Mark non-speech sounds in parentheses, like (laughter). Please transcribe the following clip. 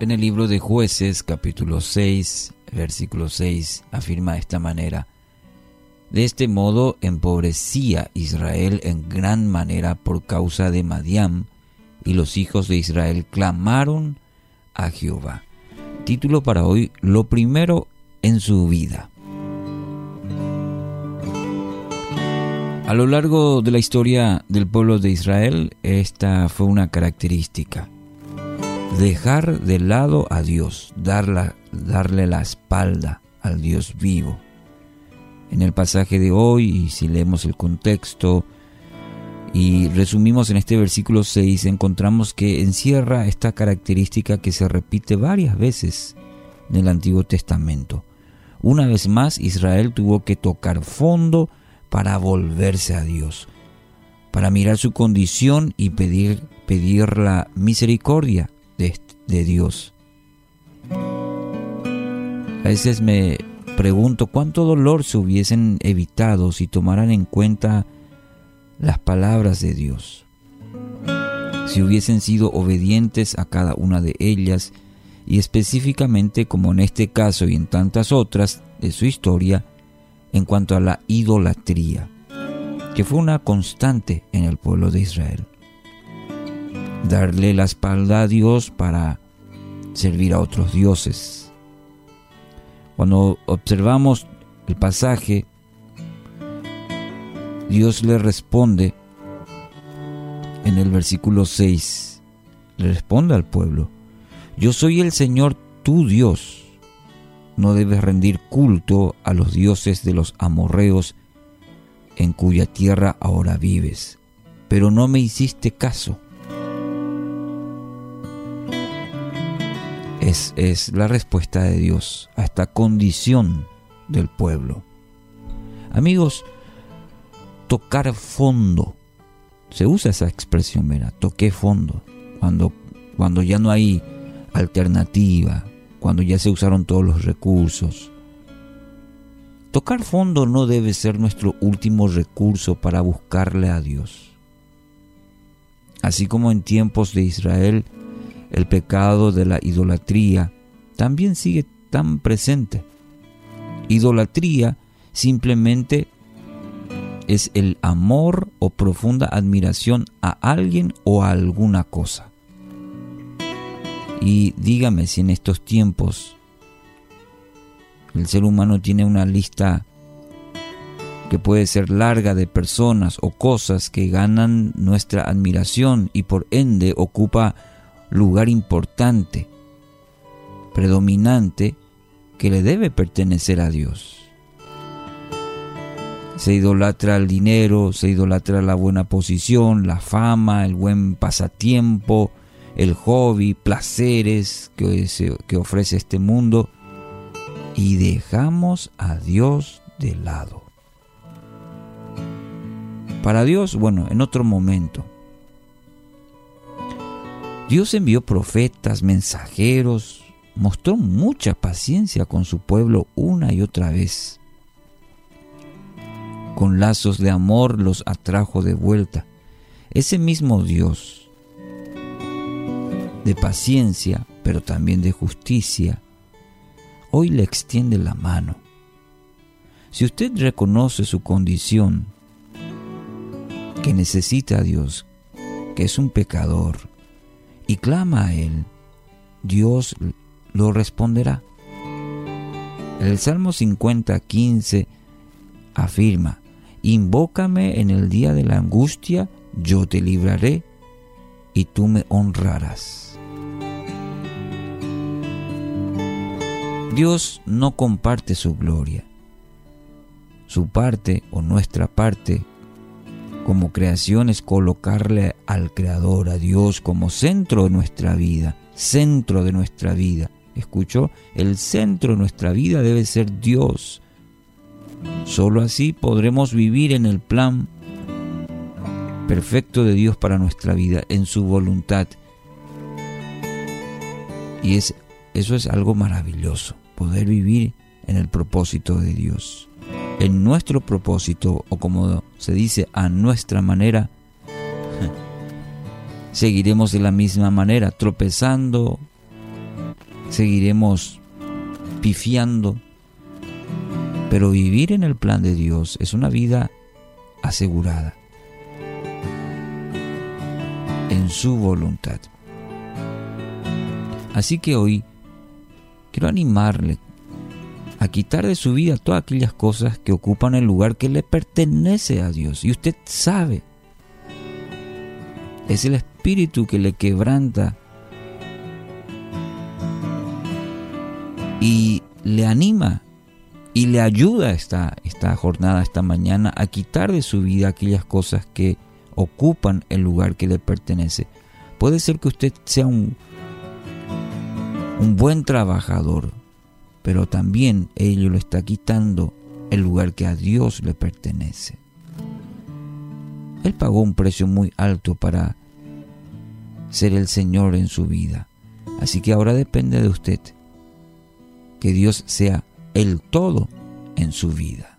En el libro de jueces capítulo 6, versículo 6 afirma de esta manera, de este modo empobrecía Israel en gran manera por causa de Madiam, y los hijos de Israel clamaron a Jehová. Título para hoy, Lo primero en su vida. A lo largo de la historia del pueblo de Israel, esta fue una característica. Dejar de lado a Dios, darle la espalda al Dios vivo en el pasaje de hoy y si leemos el contexto y resumimos en este versículo 6 encontramos que encierra esta característica que se repite varias veces en el Antiguo Testamento. Una vez más Israel tuvo que tocar fondo para volverse a Dios, para mirar su condición y pedir, la misericordia de, de Dios. A veces me, pregunto cuánto dolor se hubiesen evitado si tomaran en cuenta las palabras de Dios, si hubiesen sido obedientes a cada una de ellas y específicamente como en este caso y en tantas otras de su historia en cuanto a la idolatría, que fue una constante en el pueblo de Israel. Darle la espalda a Dios para servir a otros dioses cuando observamos el pasaje, Dios le responde en el versículo 6, le responde al pueblo, yo soy el Señor tu Dios, no debes rendir culto a los dioses de los amorreos en cuya tierra ahora vives, pero no me hiciste caso. es, la respuesta de Dios a esta condición del pueblo. Amigos, tocar fondo. Se usa esa expresión, mira, toqué fondo. Cuando, cuando ya no hay alternativa, cuando ya se usaron todos los recursos. Tocar fondo no debe ser nuestro último recurso para buscarle a Dios. Así como en tiempos de Israel, el pecado de la idolatría también sigue tan presente. Idolatría simplemente es el amor o profunda admiración a alguien o a alguna cosa. Y dígame si en estos tiempos el ser humano tiene una lista que puede ser larga de personas o cosas que ganan nuestra admiración y por ende ocupa lugar importante, predominante, que le debe pertenecer a Dios. Se idolatra el dinero, se idolatra la buena posición, la fama, el buen pasatiempo, el hobby, placeres que, ofrece este mundo y dejamos a Dios de lado. Para Dios, bueno, en otro momento, Dios envió profetas, mensajeros, mostró mucha paciencia con su pueblo una y otra vez. Con lazos de amor los atrajo de vuelta. Ese mismo Dios, de paciencia, pero también de justicia, hoy le extiende la mano. Si usted reconoce su condición, que necesita a Dios, que es un pecador, y clama a Él, Dios lo responderá. El Salmo 50, 15 afirma, Invócame en el día de la angustia, yo te libraré y tú me honrarás. Dios no comparte su gloria. Su parte o nuestra parte como creación es colocarle al Creador, a Dios, como centro de nuestra vida, centro de nuestra vida. ¿Escuchó? El centro de nuestra vida debe ser Dios. Solo así podremos vivir en el plan perfecto de Dios para nuestra vida, en su voluntad. Y es, eso es algo maravilloso, poder vivir en el propósito de Dios en nuestro propósito o como se dice a nuestra manera, (laughs) seguiremos de la misma manera, tropezando, seguiremos pifiando. Pero vivir en el plan de Dios es una vida asegurada en su voluntad. Así que hoy quiero animarle a quitar de su vida todas aquellas cosas que ocupan el lugar que le pertenece a Dios. Y usted sabe, es el espíritu que le quebranta y le anima y le ayuda esta, esta jornada, esta mañana, a quitar de su vida aquellas cosas que ocupan el lugar que le pertenece. Puede ser que usted sea un, un buen trabajador, pero también ello le está quitando el lugar que a Dios le pertenece. Él pagó un precio muy alto para ser el Señor en su vida. Así que ahora depende de usted que Dios sea el todo en su vida.